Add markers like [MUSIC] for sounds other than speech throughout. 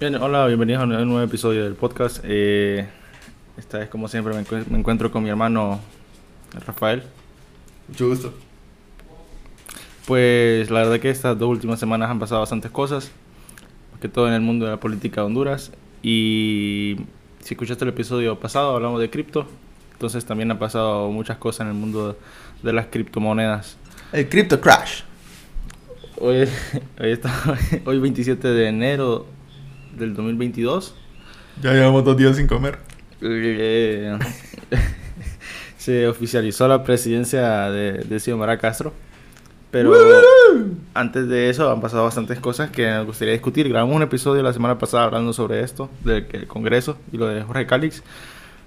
Bien, hola, bienvenidos a un nuevo episodio del podcast. Eh, esta vez, como siempre, me, encu- me encuentro con mi hermano Rafael. Mucho gusto. Pues la verdad que estas dos últimas semanas han pasado bastantes cosas, más que todo en el mundo de la política de Honduras. Y si escuchaste el episodio pasado, hablamos de cripto. Entonces también han pasado muchas cosas en el mundo de las criptomonedas. El Crypto Crash. Hoy, [LAUGHS] hoy, está- [LAUGHS] hoy 27 de enero del 2022. Ya llevamos dos días sin comer. Eh, [LAUGHS] se oficializó la presidencia de, de Xiomara Castro. Pero antes de eso han pasado bastantes cosas que nos gustaría discutir. Grabamos un episodio la semana pasada hablando sobre esto, del Congreso y lo de Jorge Calix.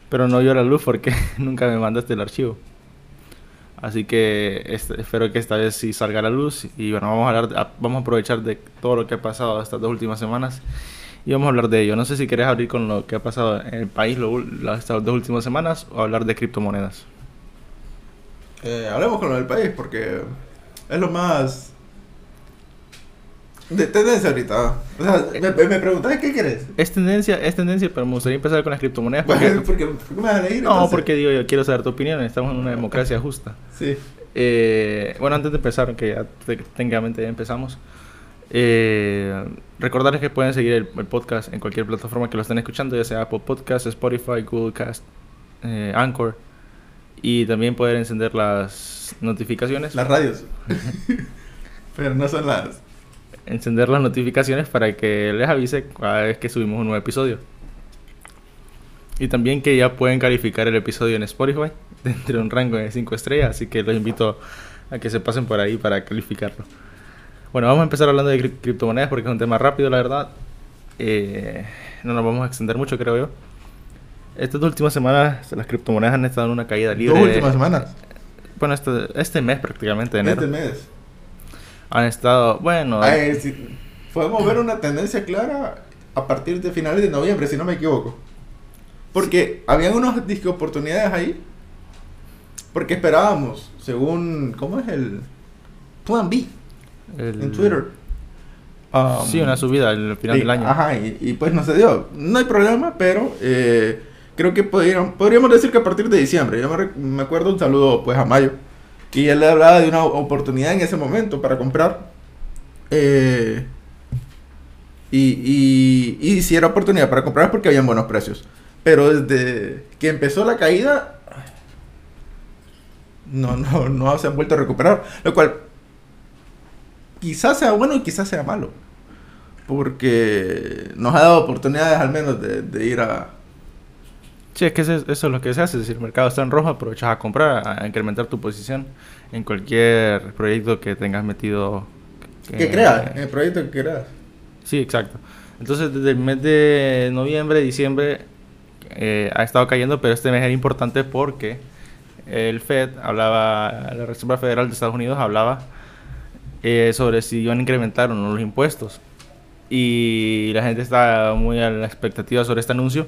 Pero no vio la luz porque [LAUGHS] nunca me mandaste el archivo. Así que este- espero que esta vez sí salga a la luz. Y bueno, vamos a, hablar vamos a aprovechar de todo lo que ha pasado estas dos últimas semanas. Y vamos a hablar de ello. No sé si querés abrir con lo que ha pasado en el país lo las- dos últimas semanas o hablar de criptomonedas. Eh, hablemos con lo del país porque es lo más de tendencia ahorita. O sea, me, me preguntas qué quieres. Es tendencia, es tendencia, pero me gustaría empezar con las criptomonedas. Porque, [LAUGHS] Porque, porque, ¿Por qué me vas a elegir? no, entonces? porque digo, yo quiero saber tu opinión. Estamos en una democracia justa. Sí. Eh, bueno, antes de empezar, que ya te- técnicamente ya empezamos, eh, recordarles que pueden seguir el, el podcast en cualquier plataforma que lo estén escuchando, ya sea Apple Podcast, Spotify, Google Cast, eh, Anchor, y también poder encender las notificaciones. Las radios. [LAUGHS] Pero no son las. encender las notificaciones para que les avise cada vez que subimos un nuevo episodio. Y también que ya pueden calificar el episodio en Spotify [LAUGHS] dentro de un rango de 5 estrellas, así que los invito a que se pasen por ahí para calificarlo. Bueno, vamos a empezar hablando de cri- criptomonedas porque es un tema rápido, la verdad. Eh, no nos vamos a extender mucho, creo yo. Estas dos últimas semanas las criptomonedas han estado en una caída libre. Dos últimas semanas. Bueno, este, este mes prácticamente, de enero. Este mes. Han estado, bueno, Ay, sí, podemos ver una tendencia clara a partir de finales de noviembre, si no me equivoco. Porque habían unos disque oportunidades ahí. Porque esperábamos, según. ¿Cómo es el. Plan B el- en Twitter? Um, Sí, una subida al final sí, del año. Ajá, y, y pues no se dio. No hay problema, pero eh, creo que podríamos, podríamos decir que a partir de diciembre. Yo me, me acuerdo un saludo pues a Mayo. Y él le hablaba de una oportunidad en ese momento para comprar. Eh, y, y, y si era oportunidad para comprar es porque habían buenos precios. Pero desde que empezó la caída, no, no, no se han vuelto a recuperar. Lo cual quizás sea bueno y quizás sea malo. Porque nos ha dado oportunidades al menos de, de ir a... Sí, es que eso, eso es lo que se hace. Si el mercado está en rojo, aprovechas a comprar, a incrementar tu posición en cualquier proyecto que tengas metido. Que creas, el proyecto que creas. Sí, exacto. Entonces, desde el mes de noviembre, diciembre, eh, ha estado cayendo, pero este mes era importante porque el Fed hablaba, la Reserva Federal de Estados Unidos hablaba eh, sobre si iban a incrementar o no los impuestos. Y la gente está muy a la expectativa sobre este anuncio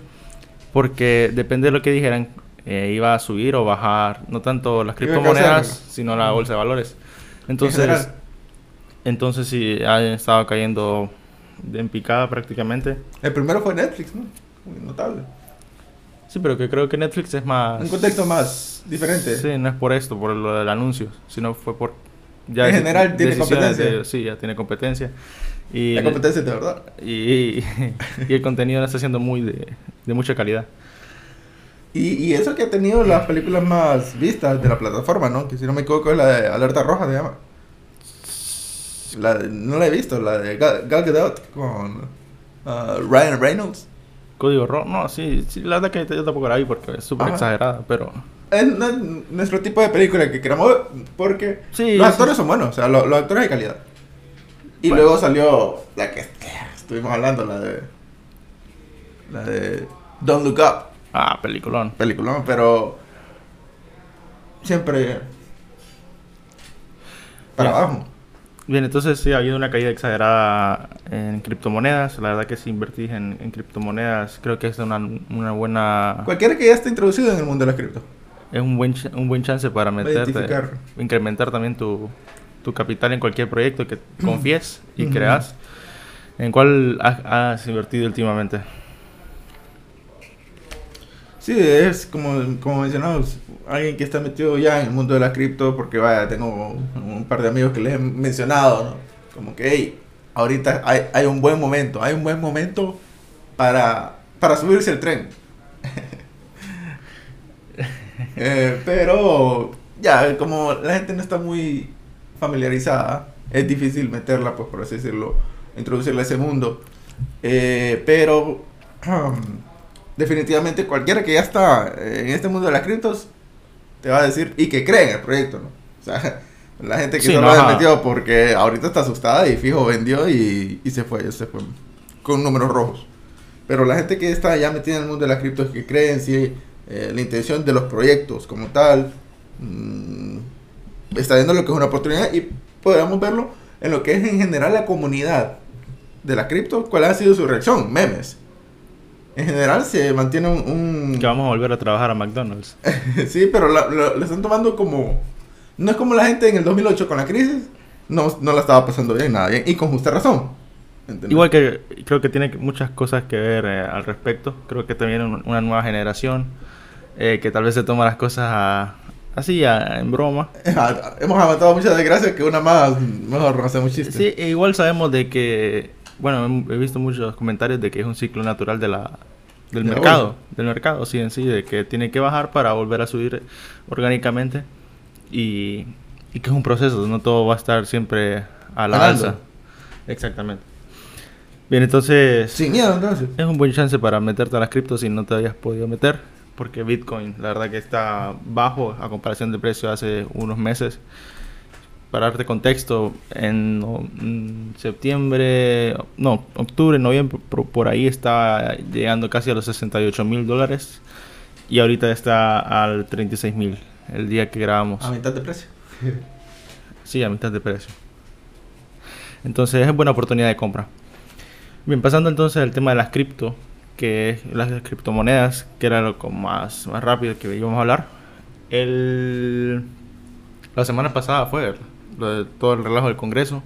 porque depende de lo que dijeran, eh, iba a subir o bajar, no tanto las criptomonedas, sino la bolsa de valores. Entonces, entonces sí, ha estado cayendo en picada prácticamente. El primero fue Netflix, ¿no? Muy notable. Sí, pero que creo que Netflix es más... Un contexto más diferente. Sí, no es por esto, por lo del anuncio, sino fue por... En general tiene competencia. de- sí, ya tiene competencia. Y, La competencia de verdad. y, [LAUGHS] y el contenido está siendo muy de, de mucha calidad. Y, y eso que ha tenido las películas más vistas de la plataforma, ¿no? Que si no me equivoco es la de Alerta Roja, se llama. La de- no la he visto, la de Gal, Gal Gadot con ah, Ryan Reynolds. Código rojo, no, sí, sí, la verdad que yo tampoco la vi porque es súper exagerada, pero... Es nuestro tipo de película que queremos ver porque Sí, los sí. actores son buenos, o sea, lo- los, actores de calidad. Y Bueno. luego salió la que, que estuvimos hablando, la de. La de Don't Look Up, Ah, peliculón. película, pero. Siempre. Para Bien. abajo. Bien, entonces sí ha habido una caída exagerada en criptomonedas. La verdad que si invertís en, en criptomonedas, creo que es una, una buena... Cualquiera que ya esté introducido en el mundo de las cripto. Es un buen, un buen chance para meterte, incrementar también tu, tu capital en cualquier proyecto que confíes y creas. ¿En cuál has, has invertido últimamente? Sí, es como, como mencionamos, alguien que está metido ya en el mundo de la cripto, porque vaya, tengo un par de amigos que les he mencionado, ¿no? Como que, hey, ahorita hay, hay un buen momento, hay un buen momento para, para subirse el tren. [LAUGHS] [LAUGHS] Eh, pero ya, como la gente no está muy familiarizada, es difícil meterla, pues por así decirlo, introducirla a ese mundo. Eh, pero [CLEARS THROAT] definitivamente cualquiera que ya está en este mundo de las criptos te va a decir y que cree en el proyecto, ¿no? O sea, [LAUGHS] la gente que Sí, no lo ha metido porque ahorita está asustada y fijo vendió y, y se fue, se fue con números rojos. Pero la gente que está ya metida en el mundo de las criptos que cree en sí eh, la intención de los proyectos como tal, mm, está viendo lo que es una oportunidad y podríamos verlo en lo que es en general la comunidad de la cripto, cuál ha sido su reacción, memes. En general se mantiene un... un- Que vamos a volver a trabajar a McDonald's. [LAUGHS] sí, pero la- lo, están tomando como... No es como la gente en el 2008 con la crisis, no, no la estaba pasando bien, nada bien, y con justa razón. ¿entendés? Igual que creo que tiene muchas cosas que ver eh, al respecto. Creo que también un- una nueva generación eh, que tal vez se toma las cosas a- así, a- en broma. [LAUGHS] Ah, Hemos aguantado muchas desgracias que una más, mejor hacemos chistes. Sí, e igual sabemos de que, bueno, he visto muchos comentarios de que es un ciclo natural de la, del De mercado, del mercado, sí, en sí, de que tiene que bajar para volver a subir orgánicamente y, y que es un proceso, no todo va a estar siempre a la alza. Exactamente. Bien, entonces Sin miedo, entonces. es un buen chance para meterte a las criptos si no te habías podido meter, porque Bitcoin, la verdad que está bajo a comparación de precio hace unos meses. Para darte contexto, en mm, septiembre, no, octubre, noviembre, por, por ahí está llegando casi a los 68 mil dólares y ahorita está al 36 mil el día que grabamos. A mitad de precio. [LAUGHS] Sí, a mitad de precio. Entonces es buena oportunidad de compra. Bien, pasando entonces al tema de las cripto, que es las criptomonedas, que era lo más, más rápido que íbamos a hablar. El, la semana pasada fue todo el relajo del Congreso.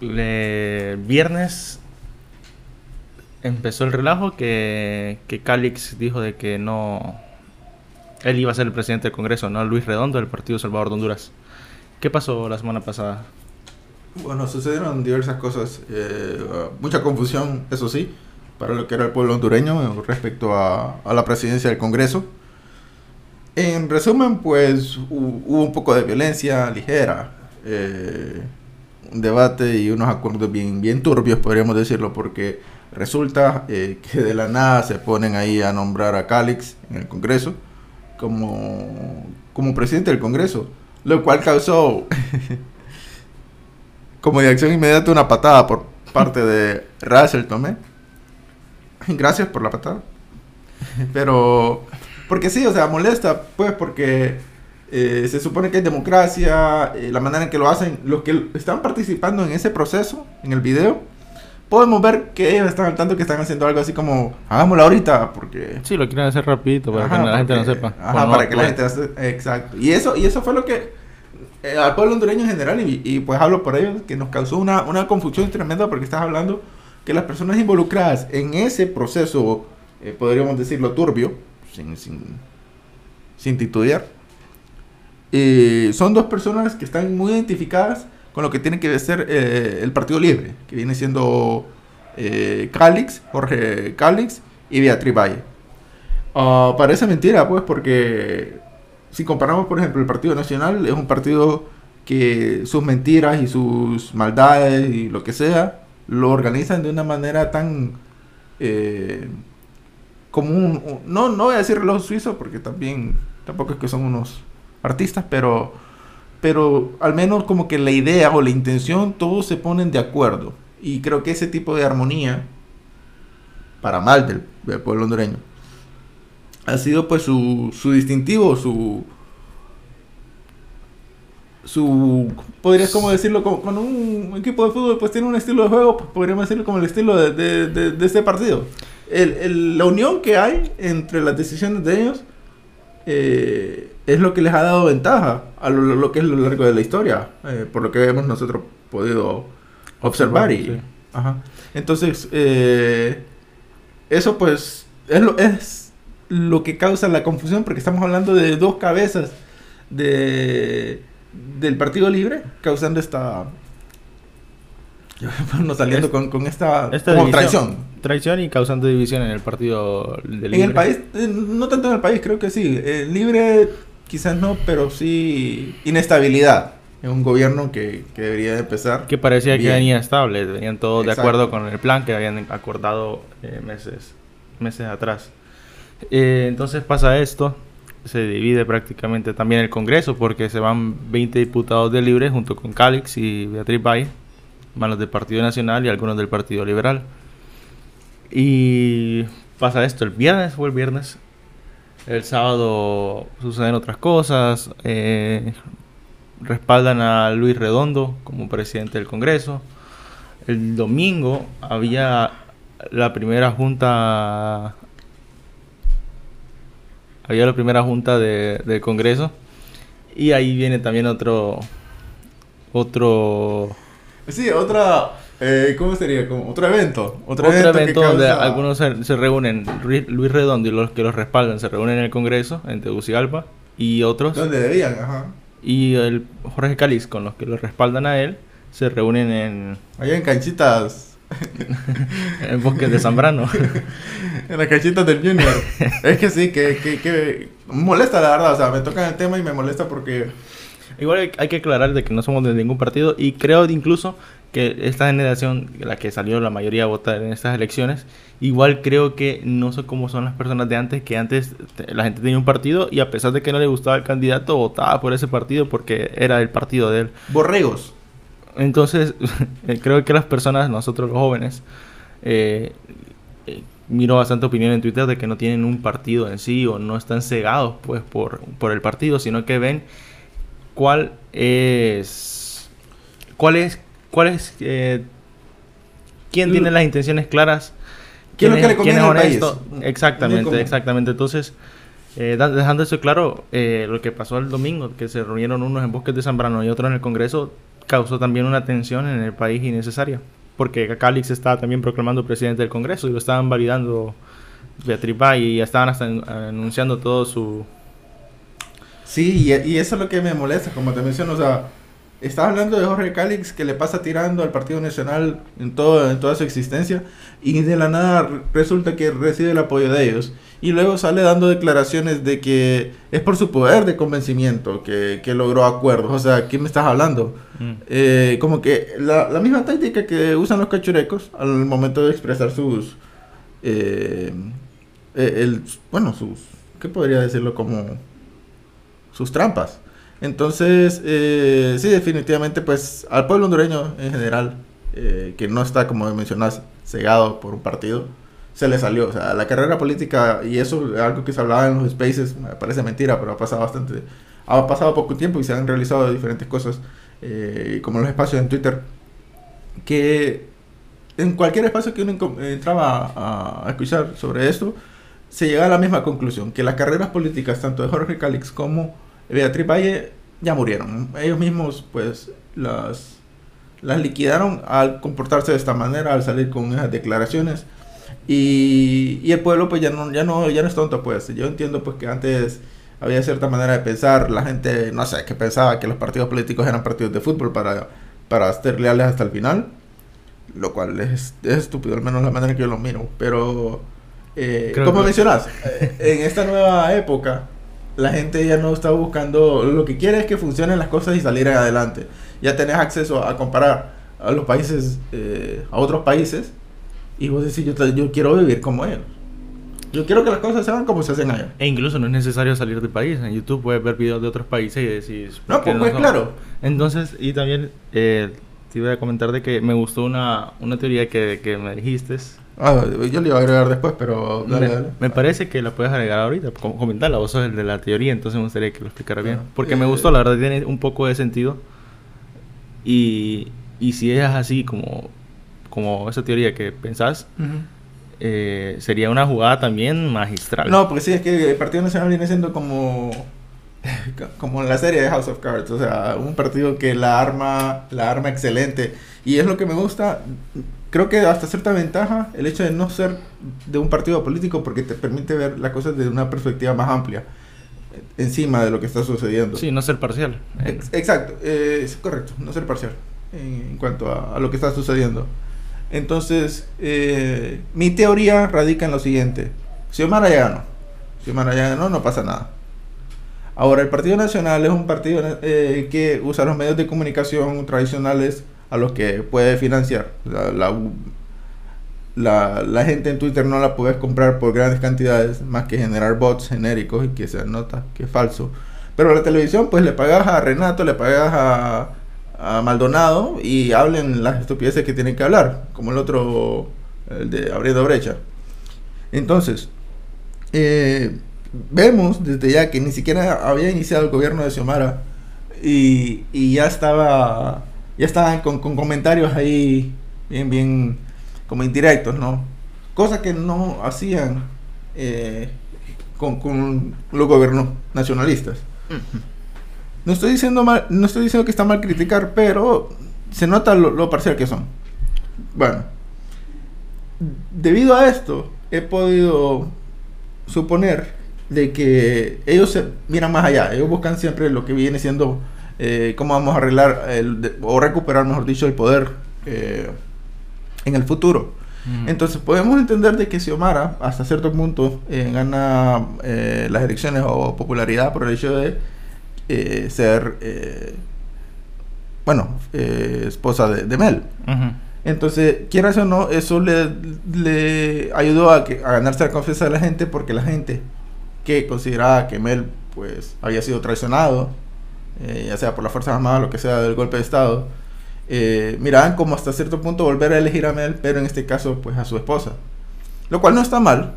El viernes empezó el relajo que, que Calix dijo de que no... Él iba a ser el presidente del Congreso, no Luis Redondo del Partido Salvador de Honduras. ¿Qué pasó la semana pasada? Bueno, sucedieron diversas cosas. eh, mucha confusión, eso sí, para lo que era el pueblo hondureño respecto a, a la presidencia del Congreso. En resumen, pues hu- hubo un poco de violencia ligera, eh, un debate y unos acuerdos bien, bien turbios, podríamos decirlo, porque resulta eh, [LAUGHS] que de la nada se ponen ahí a nombrar a Calix en el Congreso como, como presidente del Congreso, lo cual causó [LAUGHS] como de acción inmediata una patada por parte de Russell Tomé. [LAUGHS] Gracias por la patada. Pero, porque sí, o sea, molesta, pues, porque eh, se supone que hay democracia, eh, la manera en que lo hacen, los que están participando en ese proceso, en el video, podemos ver que ellos están al tanto que están haciendo algo así como, hagámoslo ahorita, porque... Sí, lo quieren hacer rapidito para Ajá, que la gente no porque- sepa. Ajá, no para que la gente... hace- Exacto. Y eso, y eso fue lo que... eh, al pueblo hondureño en general, y, y pues hablo por ellos, que nos causó una, una confusión tremenda porque estás hablando que las personas involucradas en ese proceso, eh, podríamos decirlo turbio, sin, sin, sin titubear, eh, son dos personas que están muy identificadas con lo que tiene que ser eh, el Partido Libre, que viene siendo Calix, Jorge Calix y Beatriz Valle. Ah, parece mentira, pues, porque si comparamos, por ejemplo, el Partido Nacional, es un partido que sus mentiras y sus maldades y lo que sea, lo organizan de una manera tan eh, como un, no, no voy a decir reloj suizo, porque también, tampoco es que son unos artistas, pero, pero al menos como que la idea o la intención, todos se ponen de acuerdo. Y creo que ese tipo de armonía, para mal del, del pueblo hondureño, ha sido pues su, su distintivo, su su podrías como decirlo como cuando un equipo de fútbol pues tiene un estilo de juego pues podríamos decirlo como el estilo de, de, de- de este partido el, el- la unión que hay entre las decisiones de ellos eh, es lo que les ha dado ventaja a lo, lo que es lo largo de la historia eh, por lo que hemos nosotros podido observar y, Sí. Ajá. Entonces, eh, eso pues es lo, es lo que causa la confusión porque estamos hablando de dos cabezas de, del Partido Libre causando esta... [LAUGHS] Bueno, saliendo con, con esta, esta como traición. Traición y causando división en el partido del En el país, eh, no tanto en el país, creo que sí. Eh, libre quizás no, pero sí inestabilidad en un gobierno que, que debería de empezar. Que parecía que bien. venía estable, venían todos de acuerdo con el plan que habían acordado eh, meses, meses atrás. Eh, entonces pasa esto, se divide prácticamente también el Congreso porque se van 20 diputados de Libre junto con Calix y Beatriz Valle, van los del Partido Nacional y algunos del Partido Liberal. Y pasa esto, el viernes fue el viernes, el sábado suceden otras cosas, eh, respaldan a Luis Redondo como presidente del Congreso. El domingo había la primera junta había la primera junta de, del Congreso y ahí viene también otro otro Sí, otra. eh, ¿Cómo sería? Como otro evento. Otro, otro evento, evento donde causa- algunos se, se reúnen Luis Redondo y los que los respaldan se reúnen en el Congreso en Tegucigalpa y otros Donde debían, ajá. y el Jorge Caliz con los que los respaldan a él se reúnen en Allá en canchitas. [LAUGHS] en Bosques de Zambrano. [LAUGHS] En las canchitas del Junior. es que sí, que, que, que molesta la verdad. O sea, me tocan el tema y me molesta porque. Igual hay- que aclarar de que no somos de ningún partido y creo incluso que esta generación, la que salió la mayoría a votar en estas elecciones, igual creo que no son como son las personas de antes, que antes te- la gente tenía un partido y a pesar de que no le gustaba el candidato, votaba por ese partido porque era el partido de él. Borregos. Entonces, [LAUGHS] eh, creo que las personas, nosotros los jóvenes, eh, eh, miro bastante opinión en Twitter de que no tienen un partido en sí o no están cegados pues por, por el partido, sino que ven cuál es, cuál es, cuál es, eh, quién tiene las intenciones claras, ¿Qué es lo quién que quién es país? Muy Exactamente, exactamente. Entonces, eh, dejando eso claro, eh, lo que pasó el domingo, que se reunieron unos en Bosques de Zambrano y otros en el Congreso, causó también una tensión en el país innecesaria. Porque Calix estaba también proclamando presidente del Congreso y lo estaban validando Beatriz y estaban hasta anunciando todo su... Sí, y, eso es lo que me molesta, como te menciono. O sea, estás hablando de Jorge Calix que le pasa tirando al Partido Nacional en, todo, en toda su existencia. Y de la nada re- resulta que recibe el apoyo de ellos. Y luego sale dando declaraciones de que es por su poder de convencimiento que, que logró acuerdos. O sea, ¿qué me estás hablando? Eh, como que la, la misma táctica que usan los cachurecos al momento de expresar sus eh, eh, el, bueno sus qué podría decirlo como sus trampas entonces eh, sí definitivamente pues al pueblo hondureño en general eh, que no está como mencionas cegado por un partido se le salió o sea la carrera política y eso es algo que se hablaba en los spaces me parece mentira pero ha pasado bastante ha pasado poco tiempo y se han realizado diferentes cosas eh, como los espacios en Twitter, que en cualquier espacio que uno entraba a, a escuchar sobre esto, se llegaba a la misma conclusión, que las carreras políticas, tanto de Jorge Calix como Beatriz Valle, ya murieron. Ellos mismos, pues, las, las liquidaron al comportarse de esta manera, al salir con esas declaraciones. Y, y el pueblo, pues, ya no, ya, no, ya no es tonto, pues. Yo entiendo, pues, que antes había cierta manera de pensar, la gente, no sé, que pensaba que los partidos políticos eran partidos de fútbol para, para ser leales hasta el final, lo cual es, es estúpido, al menos la manera que yo lo miro, pero eh, como que- mencionas, eh, en esta nueva época, la gente ya no está buscando, lo que quiere es que funcionen las cosas y salir adelante, ya tenés acceso a comparar a los países, eh, a otros países, y vos decís, yo, quiero vivir como ellos. Yo quiero que las cosas se hagan como se hacen allá. E incluso no es necesario salir del país. En YouTube puedes ver videos de otros países y decir... No, ¿por qué pues, claro. Entonces, y también eh, te iba a comentar de que me gustó una, una teoría que, que me dijiste. Ah, yo le iba a agregar después, pero dale, me, dale. me parece que la puedes agregar ahorita, com- comentarla, vos sos el de la teoría, entonces me gustaría que lo explicara bien. Ah, Porque eh, me gustó, la verdad tiene un poco de sentido. Y, y si es así como, como esa teoría que pensás, eh, sería una jugada también magistral. No, porque sí, es que el Partido Nacional viene siendo como [LAUGHS] como en la serie de House of Cards, o sea, un partido que la arma, la arma excelente. Y es lo que me gusta, creo que hasta cierta ventaja el hecho de no ser de un partido político porque te permite ver las cosas desde una perspectiva más amplia encima de lo que está sucediendo. Sí, no ser parcial. Ex- Exacto, eh, es correcto, no ser parcial en, en cuanto a, a lo que está sucediendo. Entonces, eh, mi teoría radica en lo siguiente. Si Omar ya ganó, si Omar ya ganó, no pasa nada. Ahora, el Partido Nacional es un partido eh, que usa los medios de comunicación tradicionales a los que puede financiar. La gente en Twitter no la puedes comprar por grandes cantidades, más que generar bots genéricos y que se nota que es falso. Pero la televisión, pues le pagas a Renato, le pagas a, a Maldonado y hablen las estupideces que tienen que hablar, como el otro, el de Abriendo Brecha. Entonces, eh, vemos desde ya que ni siquiera había iniciado el gobierno de Xiomara y, ya estaba, ya estaban con, comentarios ahí bien, bien como indirectos, ¿no? Cosa que no hacían eh, con los gobiernos nacionalistas. No estoy diciendo mal, no estoy diciendo que está mal criticar, pero se nota lo, lo parcial que son. Bueno, debido a esto, he podido suponer de que ellos se miran más allá. Ellos buscan siempre lo que viene siendo eh, cómo vamos a arreglar el, de- o recuperar, mejor dicho, el poder eh, en el futuro. Entonces podemos entender de que Xiomara hasta cierto punto eh, gana las elecciones o popularidad por el hecho de eh, ser, eh, bueno, eh, esposa de, de Mel. Ujú. Entonces, quieras o no, eso le, le ayudó a, que, a ganarse la confianza de la gente porque la gente que consideraba que Mel pues había sido traicionado, eh, ya sea por las Fuerzas Armadas o lo que sea del golpe de Estado, eh, miraban como hasta cierto punto volver a elegir a Mel, pero en este caso pues a su esposa. Lo cual no está mal.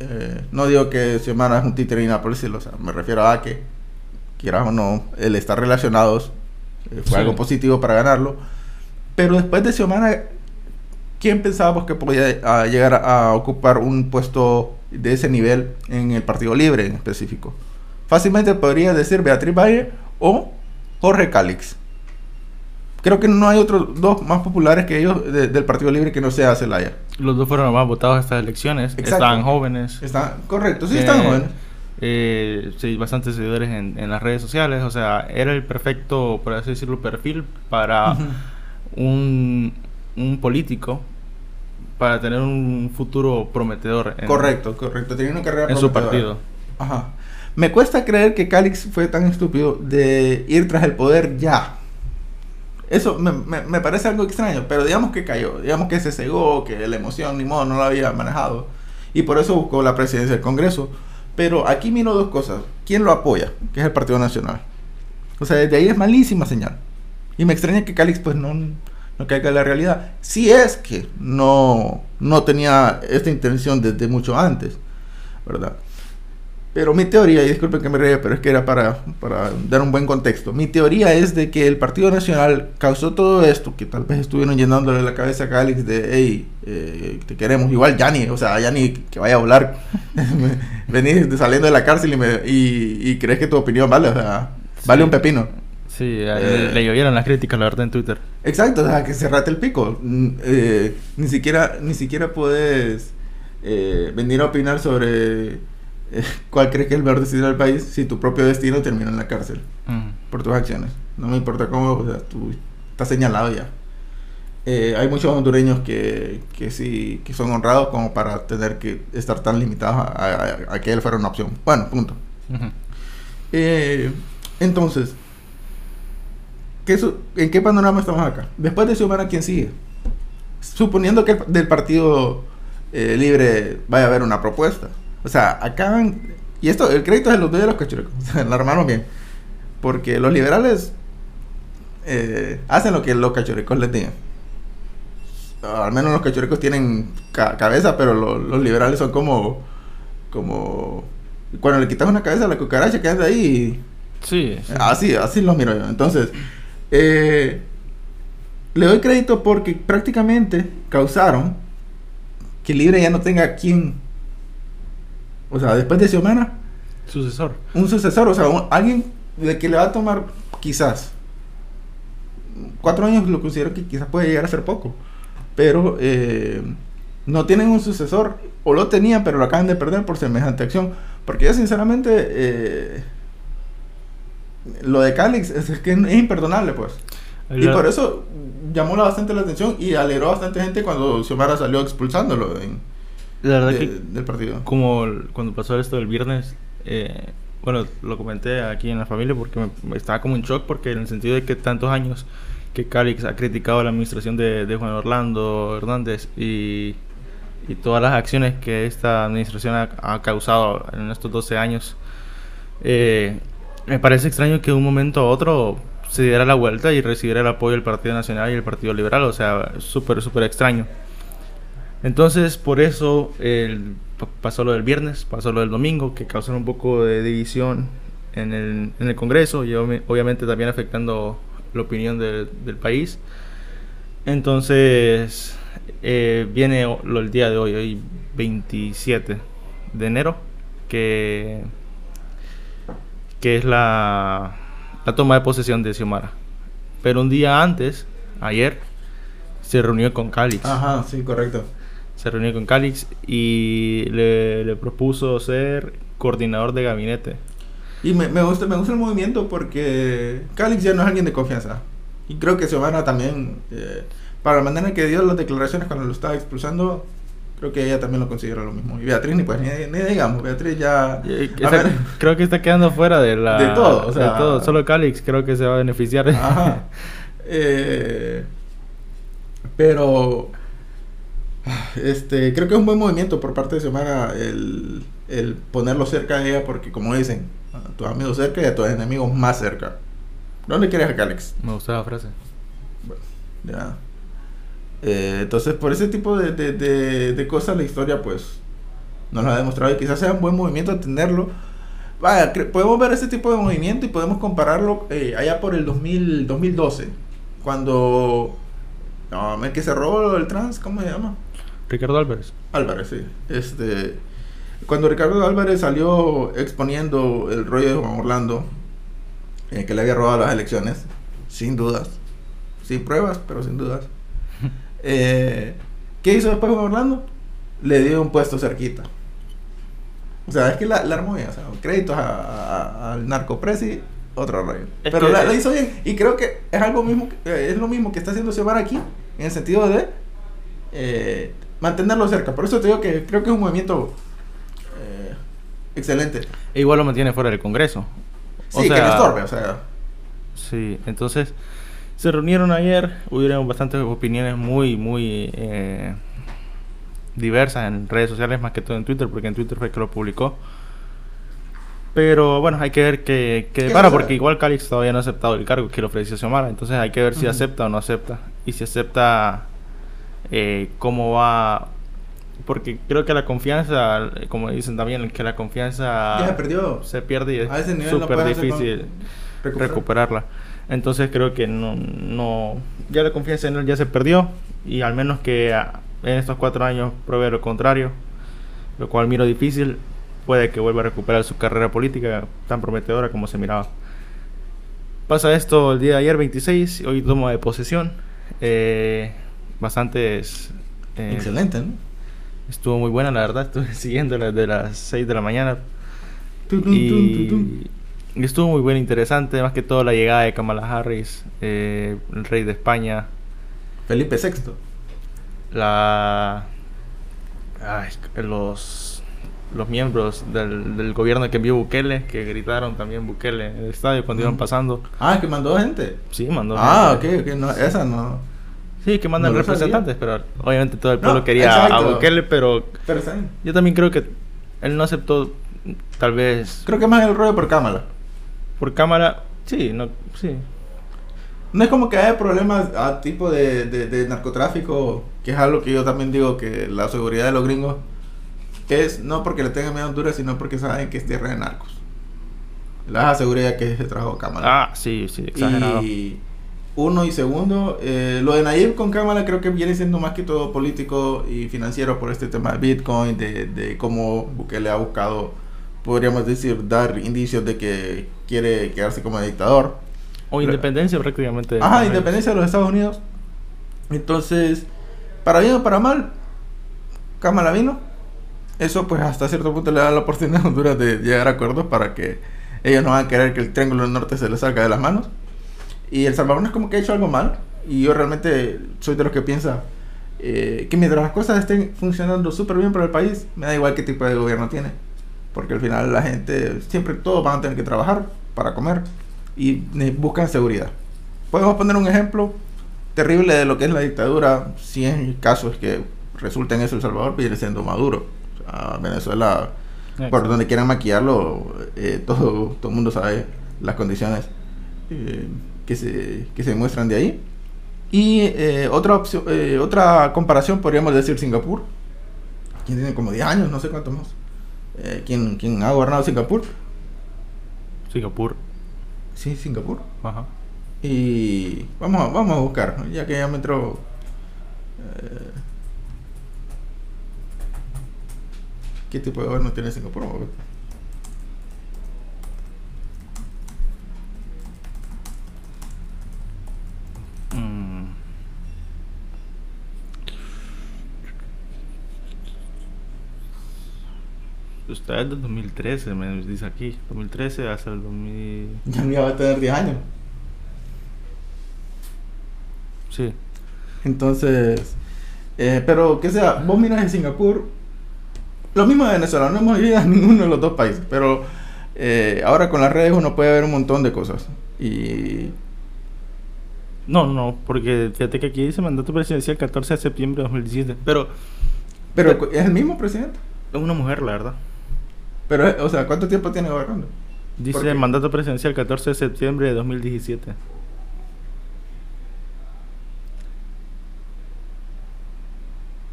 Eh, no digo que Xiomara es un títere por decirlo, o sea, me refiero a que, quieras o no, el estar relacionados eh, fue Sí. algo positivo para ganarlo. Pero después de Xiomara, ¿quién pensábamos que podía ah, llegar a, a ocupar un puesto de ese nivel en el Partido Libre en específico? Fácilmente podría decir Beatriz Valle o Jorge Calix. Creo que no hay otros dos más populares que ellos de- del Partido Libre que no sea Celaya. Los dos fueron los más votados en estas elecciones. Exacto. Estaban jóvenes. Está correcto, sí Eh, están jóvenes. Eh, sí, bastantes seguidores en, en las redes sociales. O sea, era el perfecto, por así decirlo, perfil para un, un político para tener un futuro prometedor. en- Correcto, correcto. Tenía una carrera En su partido. Ajá. Me cuesta creer que Calix fue tan estúpido de ir tras el poder ya. Eso me, me- me parece algo extraño, pero digamos que cayó, digamos que se cegó, que la emoción ni modo no la había manejado y por eso buscó la presidencia del Congreso. Pero aquí miro dos cosas. ¿Quién lo apoya? Que es el Partido Nacional. O sea, desde ahí es malísima señal. Y me extraña que Calix pues no, no caiga en la realidad. Si es que no, no tenía esta intención desde mucho antes, ¿verdad? Pero mi teoría, y disculpen que me ría, pero es que era para, para dar un buen contexto. Mi teoría es de que el Partido Nacional causó todo esto, que tal vez estuvieron llenándole la cabeza a Calix de, hey, eh, te queremos. Igual Yanni, o sea, Yanni que vaya a volar, [LAUGHS] venís saliendo de la cárcel y, me- y, y crees que tu opinión vale, o sea, vale Sí. un pepino. Sí, Eh. le, llovieron las críticas, la verdad, en Twitter. Exacto, o sea, que se rate el pico. Mm, eh, ni siquiera, ni siquiera puedes eh, venir a opinar sobre [LAUGHS] cuál crees que es el mejor destino del país si tu propio destino termina en la cárcel Ujú. por tus acciones. No me importa cómo, o sea, tú estás señalado ya. Eh, hay muchos hondureños que, que sí que son honrados como para tener que estar tan limitados a, a- a que él fuera una opción. Bueno, punto. Eh, entonces, ¿qué su- ¿en qué panorama estamos acá? Después de Xiomara, ¿quién sigue? Suponiendo que el- del Partido eh, Libre vaya a haber una propuesta. O sea, acaban... Y esto, el crédito se los doy a los cachurecos. O sea, la armaron bien. Porque los liberales eh, hacen lo que los cachurecos les digan. Al menos los cachurecos tienen ca- cabeza, pero lo- los liberales son como... Como... Cuando le quitas una cabeza a la cucaracha que anda ahí... Sí, sí. Así, así los miro yo. Entonces, eh, le doy crédito porque prácticamente causaron que Libre ya no tenga quien. O sea, después de Xiomara, Sucesor. un sucesor, o sea, un- alguien de que le va a tomar quizás cuatro años, lo considero que quizás puede llegar a ser poco. pero eh, no tienen un sucesor, o lo tenían, pero lo acaban de perder por semejante acción. Porque ya sinceramente, eh, lo de Calix es, es que es imperdonable, pues. Y por eso llamó la- bastante la atención y alegró a bastante gente cuando Xiomara salió expulsándolo en- La verdad de- que del partido. como cuando pasó esto del viernes, eh, bueno, lo comenté aquí en la familia porque me, me estaba como en shock porque en el sentido de que tantos años que Calix ha criticado a la administración de, de Juan Orlando Hernández y, y todas las acciones que esta administración ha, ha causado en estos 12 años, eh, me parece extraño que de un momento a otro se diera la vuelta y recibiera el apoyo del Partido Nacional y el Partido Liberal, o sea, súper, súper extraño. Entonces, por eso pasó lo del viernes, pasó lo del domingo, que causaron un poco de división en el, Congreso y obvi- obviamente también afectando la opinión del- país. Entonces, eh, viene el día de hoy, hoy 27 de enero, que, que es la, la toma de posesión de Xiomara. Pero un día antes, ayer, se reunió con Calix Ajá, sí, correcto. Se reunió con Calix y le, le propuso ser coordinador de gabinete. Y me, me gusta, me gusta el movimiento porque Calix ya no es alguien de confianza. Y creo que Xiomara también, eh, para la manera en que dio las declaraciones cuando lo estaba expulsando, creo que ella también lo considera lo mismo. Y Beatriz, ni pues, ni, ni digamos, Beatriz ya... Y- y a está- ver, creo que está quedando fuera de la De todo, o sea- de todo. Solo Calix creo que se va a beneficiar. Ajá. [LAUGHS] Eh, pero este creo que es un buen movimiento por parte de Xiomara el, el ponerlo cerca de ella porque como dicen, a tus amigos cerca y a tus enemigos más cerca. ¿Dónde quieres a Calix? Me gustó la frase. Ya. Eh, entonces, por ese tipo de, de, de, de cosas, la historia, pues, nos lo ha demostrado y quizás sea un buen movimiento tenerlo. Vaya, podemos ver ese tipo de movimiento y podemos compararlo eh, allá por el 2000, 2012, cuando. No, el que se robó el trans, ¿cómo se llama? Ricardo Álvarez. Álvarez, sí. Este, cuando Ricardo Álvarez salió exponiendo el rollo de Juan Orlando, eh, que le había robado las elecciones, sin dudas, sin pruebas, pero sin dudas. [LAUGHS] Eh, ¿Qué hizo después Juan Orlando? Le dio un puesto cerquita. O sea, es que la, la armó bien, o sea, créditos a- a- al narcopresi, otro rollo. Es pero la, la hizo bien y creo que es algo mismo, que- eh, es lo mismo que está haciendo Xiomara aquí, en el sentido de eh, mantenerlo cerca. Por eso te digo que creo que es un movimiento eh, excelente. E igual lo mantiene fuera del Congreso. O Sí, que no estorbe, o sea. Sí, entonces se reunieron ayer, hubieron bastantes opiniones muy, muy eh, diversas en redes sociales, más que todo en Twitter, porque en Twitter fue que lo publicó. Pero bueno, hay que ver ¿Qué depara, sucede? porque igual Calix todavía no ha aceptado el cargo que le ofreció Xiomara, entonces hay que ver si acepta o no acepta. Y si acepta, eh, cómo va... Porque creo que la confianza, como dicen también, que la confianza Ya se perdió. se pierde y es no súper con- difícil recuperar. recuperarla. Entonces creo que no, no, ya la confianza en él ya se perdió y al menos que en estos cuatro años pruebe lo contrario, lo cual miro difícil, puede que vuelva a recuperar su carrera política tan prometedora como se miraba. Pasa esto el día de ayer 26, hoy toma de posesión, eh, bastantes... eh, Excelente, ¿no? Estuvo muy buena, la verdad, estuve [LAUGHS] siguiéndola desde las 6 de la mañana, y, y estuvo muy bien, interesante, más que todo la llegada de Kamala Harris, eh, el rey de España, Felipe VI. la ay, los los miembros del, del gobierno que envió Bukele, que gritaron también Bukele en el estadio cuando iban pasando. Ah, que mandó gente. Sí, mandó. Ah, gente. ok, ok, no, esa no. Sí, que mandan No representantes, pero obviamente todo el No, pueblo quería a exacto. Bukele, pero yo también creo que él no aceptó, tal vez Creo que más el rollo por cámara. por cámara. Sí, no, sí. No es como que haya problemas a tipo de, de, de narcotráfico, que es algo que yo también digo que la seguridad de los gringos es no porque le tengan miedo a Honduras, sino porque saben que es tierra de narcos. La seguridad que se trajo cámara. Ah, sí, sí, exagerado. Y uno y segundo, eh, lo de Nayib con Cámara creo que viene siendo más que todo político y financiero por este tema de Bitcoin, de, de cómo Bukele ha buscado, podríamos decir, dar indicios de que quiere quedarse como dictador. O independencia prácticamente. de Ajá, independencia de los Estados Unidos. Entonces, para bien o para mal, Kamala vino. Eso pues hasta cierto punto le da la oportunidad a Honduras de llegar a acuerdos para que ellos no van a querer que el Triángulo del Norte se les salga de las manos. Y El Salvador no es como que ha hecho algo mal. Y yo realmente soy de los que piensa eh, que mientras las cosas estén funcionando súper bien para el país, me da igual qué tipo de gobierno tiene. Porque al final la gente, siempre todos van a tener que trabajar para comer y buscan seguridad. Podemos poner un ejemplo terrible de lo que es la dictadura, si en el caso es que resulta en eso El Salvador, viene siendo Maduro. O sea, Venezuela, por donde quieran maquillarlo, eh, todo, todo el mundo sabe las condiciones eh, que, se, que se muestran de ahí. Y eh, otra, opción, eh, otra comparación podríamos decir Singapur, quien tiene como 10 años, no sé cuánto más. Eh, ¿quién, quién ha gobernado Singapur? Singapur. Sí, Singapur. Ajá. Y vamos a, vamos a buscar, ¿no? ya que ya me entró. eh, ¿Qué tipo de gobierno tiene Singapur? Está desde el 2013, me dice aquí. 2013 hasta el 2000... Ya no va a tener 10 años. Sí. Entonces, eh, pero que sea, vos miras en Singapur, lo mismo de Venezuela, no hemos ido a [LAUGHS] ninguno de los dos países, pero eh, ahora con las redes uno puede ver un montón de cosas. Y No, no, porque fíjate que aquí dice mandato presidencial 14 de septiembre de 2017. Pero pero es el mismo presidente. es una mujer, la verdad. Pero, o sea, ¿cuánto tiempo tiene gobernando? Dice mandato presidencial 14 de septiembre de 2017.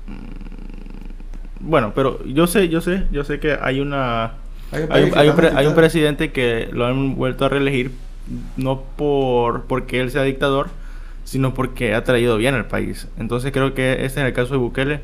Mm, Bueno, pero yo sé, yo sé, yo sé que hay una Hay un hay, un- hay un que pre- hay un presidente que lo han vuelto a reelegir no por porque él sea dictador, sino porque ha traído bien al país. Entonces creo que este es el caso de Bukele,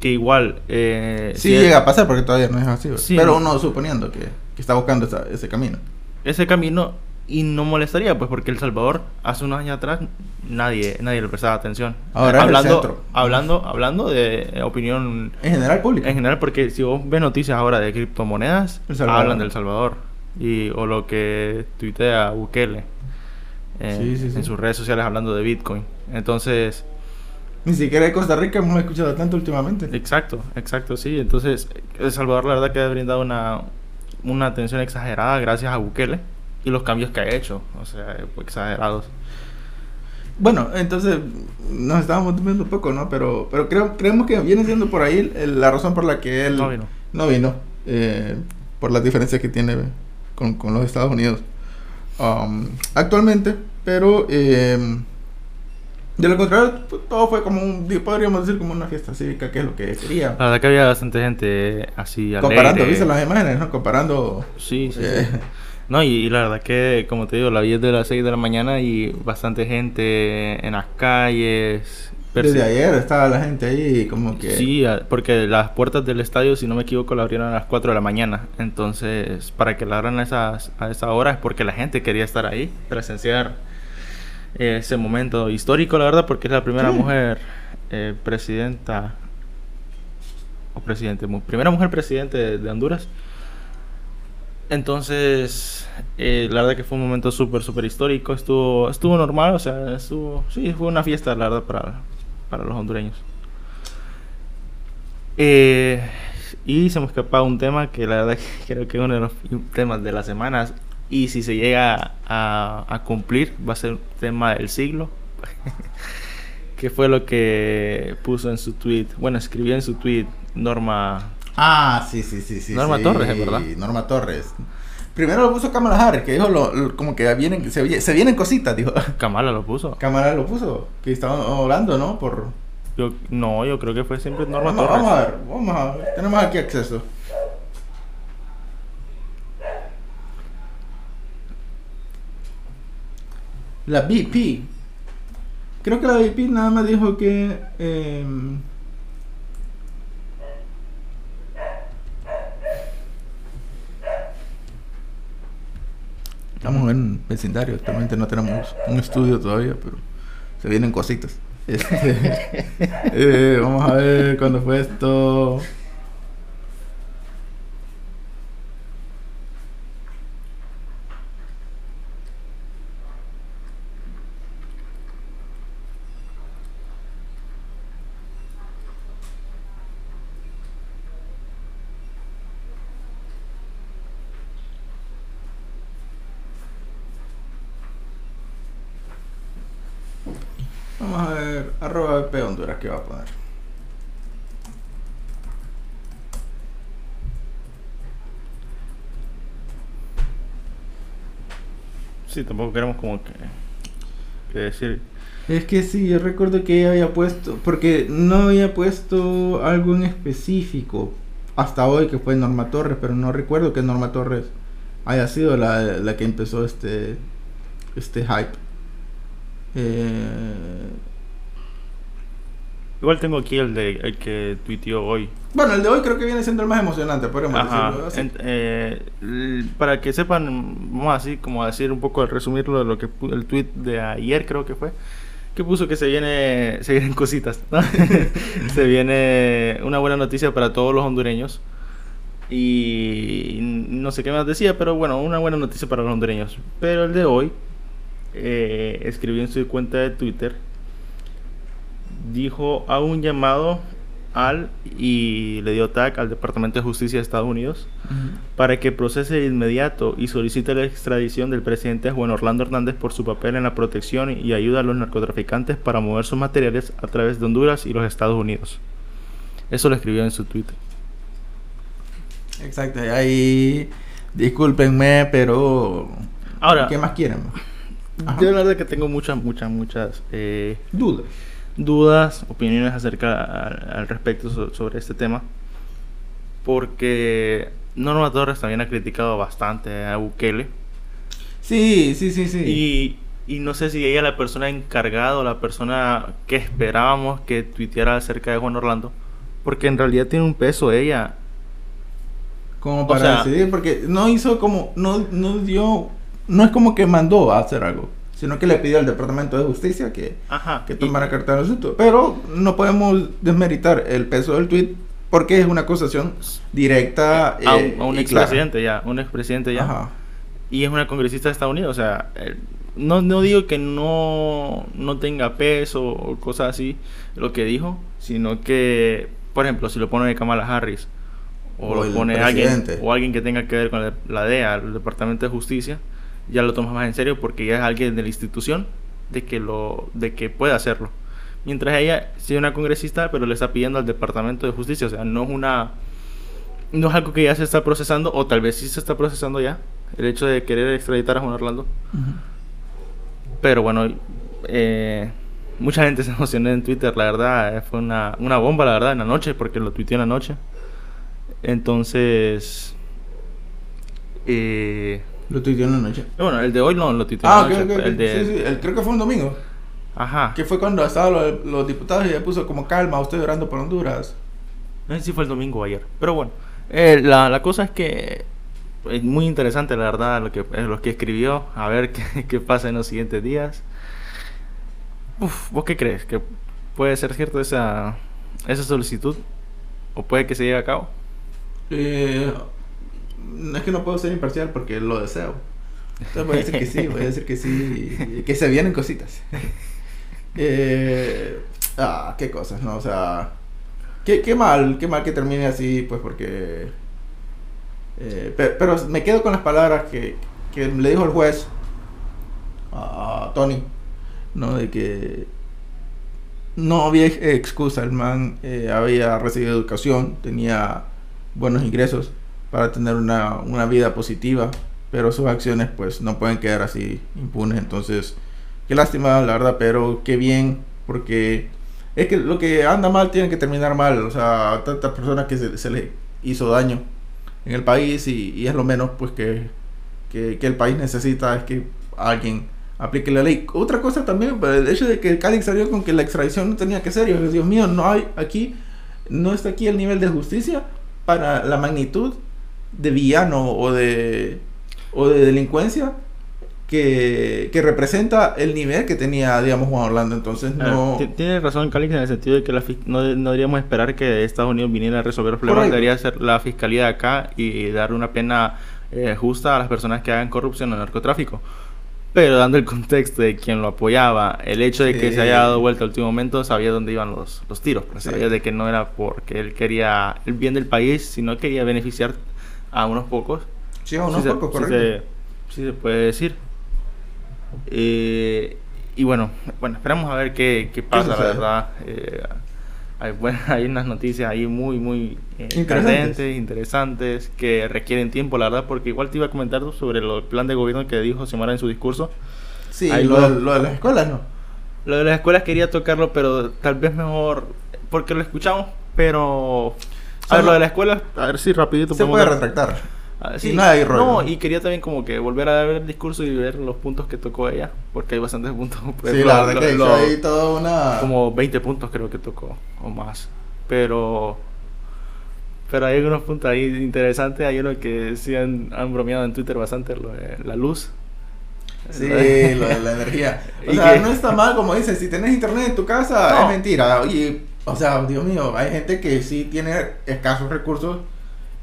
que igual eh, Sí si llega a pasar porque todavía no es así. Pero uno suponiendo que, que está buscando esa- ese camino. ese camino y no molestaría pues porque El Salvador hace unos años atrás nadie nadie le prestaba atención Ahora es el hablando centro. hablando hablando de eh, opinión En general público. en general porque si vos ves noticias ahora de criptomonedas hablan del Salvador y o lo que tuitea Bukele eh, Sí, sí, sí. en sus redes sociales hablando de Bitcoin entonces Ni siquiera de Costa Rica hemos escuchado tanto últimamente. Exacto, exacto, sí. Entonces, El Salvador la verdad que ha brindado una, una atención exagerada gracias a Bukele y los cambios que ha hecho, o sea, exagerados. Bueno, entonces nos estábamos durmiendo un poco, ¿no? Pero, pero creo, creemos que viene siendo por ahí la razón por la que él No vino. no vino, eh, por las diferencias que tiene con, con los Estados Unidos um, actualmente. Pero eh, de lo contrario, pues, todo fue como un, podríamos decir como una fiesta cívica, que es lo que quería. La verdad que había bastante gente así Comparando, alegre. ¿viste las imágenes, no? Comparando. Sí, sí, eh, sí. No, y, y la verdad que, como te digo, la vi desde las 6 de la mañana y bastante gente en las calles. Desde ayer estaba la gente ahí como que... Sí, porque las puertas del estadio, si no me equivoco, la abrieron a las 4 de la mañana. Entonces, para que la abran a, esas, a esa hora es porque la gente quería estar ahí, presenciar ese momento histórico, la verdad, porque es la primera mujer eh, presidenta o presidente, primera mujer presidente de, de Honduras. Entonces, eh, la verdad que fue un momento súper, súper histórico. Estuvo, estuvo normal, o sea, estuvo, sí, fue una fiesta, la verdad, para, para los hondureños. Eh, y se me escapaba un tema que la verdad que [LAUGHS] creo que es uno de los temas de las semanas. Y si se llega a, a cumplir, va a ser un tema del siglo. [LAUGHS] que fue lo que puso en su tweet, bueno, escribió en su tweet Norma. Ah, sí, sí, sí, sí. Norma sí, Torres, ¿es verdad? Norma Torres. Primero lo puso Kamala Harris, que dijo lo, lo- como que vienen, se, se vienen cositas, dijo. [LAUGHS] Kamala lo puso. Kamala lo puso, que estaban hablando, ¿no? Por... Yo, no, yo creo que fue siempre Norma Vamos, Torres. vamos a ver, vamos a ver. Tenemos aquí acceso. La BP. Creo que la BP nada más dijo que... em, Estamos en vecindario, actualmente no tenemos un estudio todavía, pero se vienen cositas. Este, [LAUGHS] eh, vamos a ver cuándo fue esto. Arroba BP Honduras, ¿qué va a poner? Sí, tampoco queremos como que, que decir. Es que sí, yo recuerdo que ella había puesto, porque no había puesto algo en específico hasta hoy que fue Norma Torres, pero no recuerdo que Norma Torres haya sido la, la que empezó este, este hype. Eh, Igual tengo aquí el de el que tuiteó hoy. bueno, el de hoy creo que viene siendo el más emocionante, podemos Ajá. decirlo así. En- eh, para que sepan, vamos así como a decir un poco, resumirlo de lo que el tweet de ayer creo que fue, que puso que se viene, [LAUGHS] se vienen cositas, ¿no? [LAUGHS] se viene una buena noticia para todos los hondureños y no sé qué más decía, pero bueno, una buena noticia para los hondureños. Pero el de hoy eh, escribió en su cuenta de Twitter, dijo a un llamado al y le dio tag al Departamento de Justicia de Estados Unidos para que procese de inmediato y solicite la extradición del presidente Juan Orlando Hernández por su papel en la protección y ayuda a los narcotraficantes para mover sus materiales a través de Honduras y los Estados Unidos. Eso lo escribió en su Twitter. Exacto, y ahí discúlpenme, pero Ahora, ¿qué más quieren? Ajá. yo la verdad que tengo muchas, muchas, muchas eh, Dudas. Dudas, opiniones acerca al, al respecto so- sobre este tema. Porque Norma Torres también ha criticado bastante a Bukele. Sí, sí, sí, sí. Y, y no sé si ella es la persona encargada o la persona que esperábamos que tuiteara acerca de Juan Orlando. Porque en realidad tiene un peso ella. como o para sea- decidir, porque no hizo como, no, no dio, no es como que mandó a hacer algo, sino que le pidió al Departamento de Justicia que, Ajá. que y- tomara carta del asunto. Pero no podemos desmeritar el peso del tweet porque es una acusación directa a, eh, un- a un y clara. expresidente ya. Un expresidente ya. Ajá. Y es una congresista de Estados Unidos. O sea, eh, no, no digo que no, no tenga peso o cosas así, lo que dijo, sino que, por ejemplo, si lo pone Kamala Harris o, O lo el pone alguien, o alguien que tenga que ver con la, la DEA, el Departamento de Justicia, ya lo tomas más en serio porque ya es alguien de la institución de que, lo, de que puede hacerlo. Mientras ella sí es una congresista, pero le está pidiendo al Departamento de Justicia, o sea, no es una no es algo que ya se está procesando, o tal vez sí se está procesando ya, el hecho de querer extraditar a Juan Orlando. Pero bueno, eh, mucha gente se emocionó en Twitter, la verdad, eh, fue una, una bomba, la verdad, en la noche, porque lo tuiteé en la noche. Entonces, eh, Lo tuiteó en la noche. bueno, el de hoy no lo tuiteé Ah, en la ok, noche, ok. el de, Sí, sí, el- creo que fue un domingo. ajá, Que fue cuando estaban los, los diputados y ya puso como calma, usted orando por Honduras. no sé si fue el domingo o ayer, pero bueno, eh, la, la cosa es que es muy interesante, la verdad, lo que, eh, lo que escribió, a ver [LAUGHS] qué, qué pasa en los siguientes días. Uf, ¿Vos qué crees? ¿Que puede ser cierto esa, esa solicitud? ¿O puede que se lleve a cabo? Eh, es que no puedo ser imparcial porque lo deseo. Entonces voy a decir que sí, voy a decir que sí, que se vienen cositas. [LAUGHS] Eh, ah, qué cosas, ¿no? O sea, qué, qué mal, qué mal que termine así, pues porque... eh, pe- pero, me quedo con las palabras que, que le dijo el juez a Tony, ¿no? De que no había ex- excusa, el man eh, había recibido educación, tenía buenos ingresos para tener una, una vida positiva, pero sus acciones pues no pueden quedar así impunes, entonces qué lástima la verdad, pero qué bien, porque es que lo que anda mal tiene que terminar mal, o sea, a tantas personas que se, se les hizo daño en el país y, y es lo menos pues que, que, que el país necesita es que alguien aplique la ley. Otra cosa también, pues, el hecho de que Cádiz salió con que la extradición no tenía que ser, yo Dios mío, no hay aquí, no está aquí el nivel de justicia para la magnitud de villano o de, o de delincuencia que, que representa el nivel que tenía, digamos, Juan Orlando. Entonces, no. Tiene razón, Calix, en el sentido de que la no, no, deberíamos esperar que Estados Unidos viniera a resolver los problemas. Debería ser la fiscalía de acá y dar una pena eh, justa a las personas que hagan corrupción o narcotráfico. Pero dando el contexto de quien lo apoyaba, el hecho de que se haya dado vuelta al último momento, sabía dónde iban los, los tiros. Pues Sabía de que no era porque él quería el bien del país, sino quería beneficiar a unos pocos. Sí, a unos pocos, correcto. sí se puede decir. Eh, y bueno, bueno, esperamos a ver qué, qué pasa, la verdad. Eh, hay, bueno, [LAUGHS] hay unas noticias ahí muy, muy eh, interesantes. interesantes, que requieren tiempo, la verdad, porque igual te iba a comentar sobre el plan de gobierno que dijo Xiomara en su discurso. Sí, lo, lo, de las escuelas, ¿no? Lo de las escuelas quería tocarlo, pero tal vez mejor, porque lo escuchamos, pero... A ver, lo de la escuela, a ver si rapidito... Se puede retractar. Ah, sí, no, y quería también como que volver a ver el discurso y ver los puntos que tocó ella, porque hay bastantes puntos. [LAUGHS] sí, la verdad que hizo ahí toda una... Como 20 puntos creo que tocó, o más. Pero... Pero hay unos puntos ahí interesantes, hay uno que sí han, bromeado en Twitter bastante, lo de la luz. Sí, lo de la energía. [LAUGHS] O sea, no está mal, como dices, si tienes internet en tu casa, es mentira. Y, o sea, Dios mío, hay gente que sí tiene escasos recursos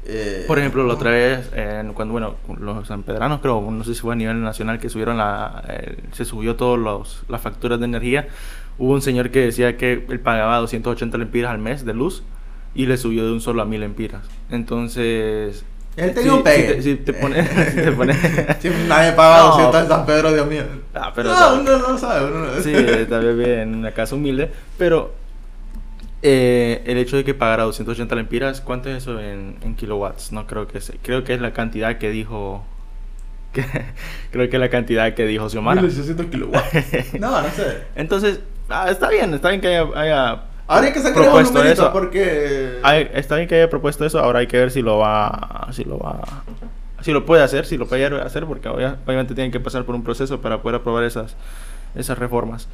eh, Por ejemplo, la otra vez, cuando, bueno, los sanpedranos, creo, no sé si fue a nivel nacional, que subieron la, se subió todas las facturas de energía, hubo un señor que decía que él pagaba 280 lempiras al mes de luz y le subió de un solo a 1000 lempiras. Entonces... Él tenía un pegue. Si, te pones... si te pone... [LAUGHS] [LAUGHS] nadie paga [LAUGHS] 200 en San Pedro, Dios mío. Ah, pero, no, uno no sabe. Uno no. Sí, también en una casa humilde, pero eh, el hecho de que pagara 280 lempiras, ¿cuánto es eso en, kilowatts? No creo que sea. Creo que es la cantidad que dijo. [LAUGHS] Que, creo que es la cantidad que dijo Xiomara. 1600 kilowatts. [LAUGHS] no, no sé. Entonces, ah, está bien, está bien que haya. haya Ahora hay que sacar propuesto eso porque. está bien que haya propuesto eso, ahora hay que ver si lo va. Si lo va. Si lo puede hacer, si lo puede hacer, porque obviamente tienen que pasar por un proceso para poder aprobar esas, esas reformas.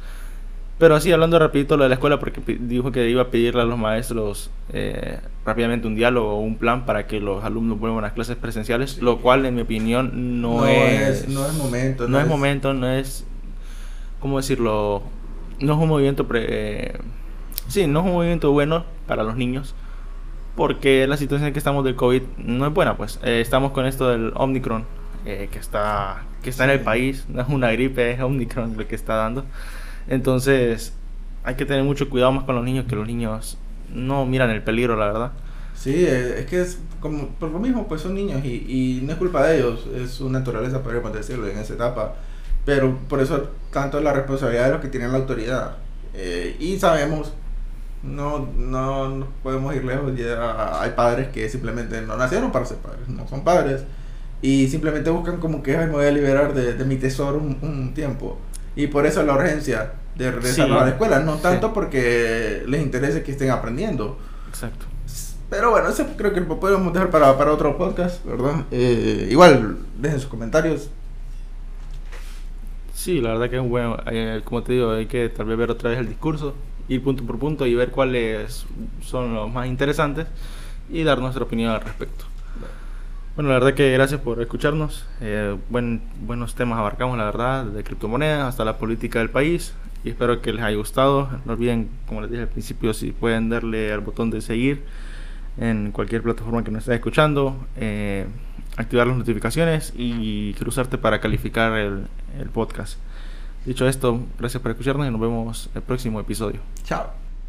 Pero así, hablando rapidito lo de la escuela, porque dijo que iba a pedirle a los maestros eh, rápidamente un diálogo o un plan para que los alumnos vuelvan a las clases presenciales, lo cual en mi opinión no, es, No es momento. No, es, momento, no es... ¿Cómo decirlo? No es un movimiento... Pre, sí, no es un movimiento bueno para los niños, porque la situación en que estamos del COVID no es buena, pues. Eh, estamos con esto del Omicron, eh, que está, que está en el país, no es una gripe, es Omicron lo que está dando. Entonces, hay que tener mucho cuidado más con los niños, que los niños no miran el peligro, la verdad. Sí, eh, es que es como por lo mismo, pues son niños y, y no es culpa de ellos, es su naturaleza, podríamos decirlo, en esa etapa. Pero por eso tanto es la responsabilidad de los que tienen la autoridad. Eh, y sabemos, no, no, podemos ir lejos, ya hay padres que simplemente no nacieron para ser padres, no son padres. Y simplemente buscan como que me voy a liberar de, de mi tesoro un, un tiempo. Y por eso la urgencia de regresar a la escuela, no tanto porque les interese que estén aprendiendo. Exacto. Pero bueno, eso creo que lo podemos dejar para, para otro podcast, ¿verdad? Eh, igual, dejen sus comentarios. Sí, la verdad que es bueno. Eh, como te digo, hay que tal vez ver otra vez el discurso, ir punto por punto y ver cuáles son los más interesantes y dar nuestra opinión al respecto. Bueno, la verdad que gracias por escucharnos. Eh, buen, buenos temas abarcamos, la verdad, de criptomonedas hasta la política del país. Y espero que les haya gustado. No olviden, como les dije al principio, si pueden darle al botón de seguir en cualquier plataforma que nos esté escuchando, eh, activar las notificaciones y cruzarte para calificar el podcast. Dicho esto, gracias por escucharnos y nos vemos el próximo episodio. Chao.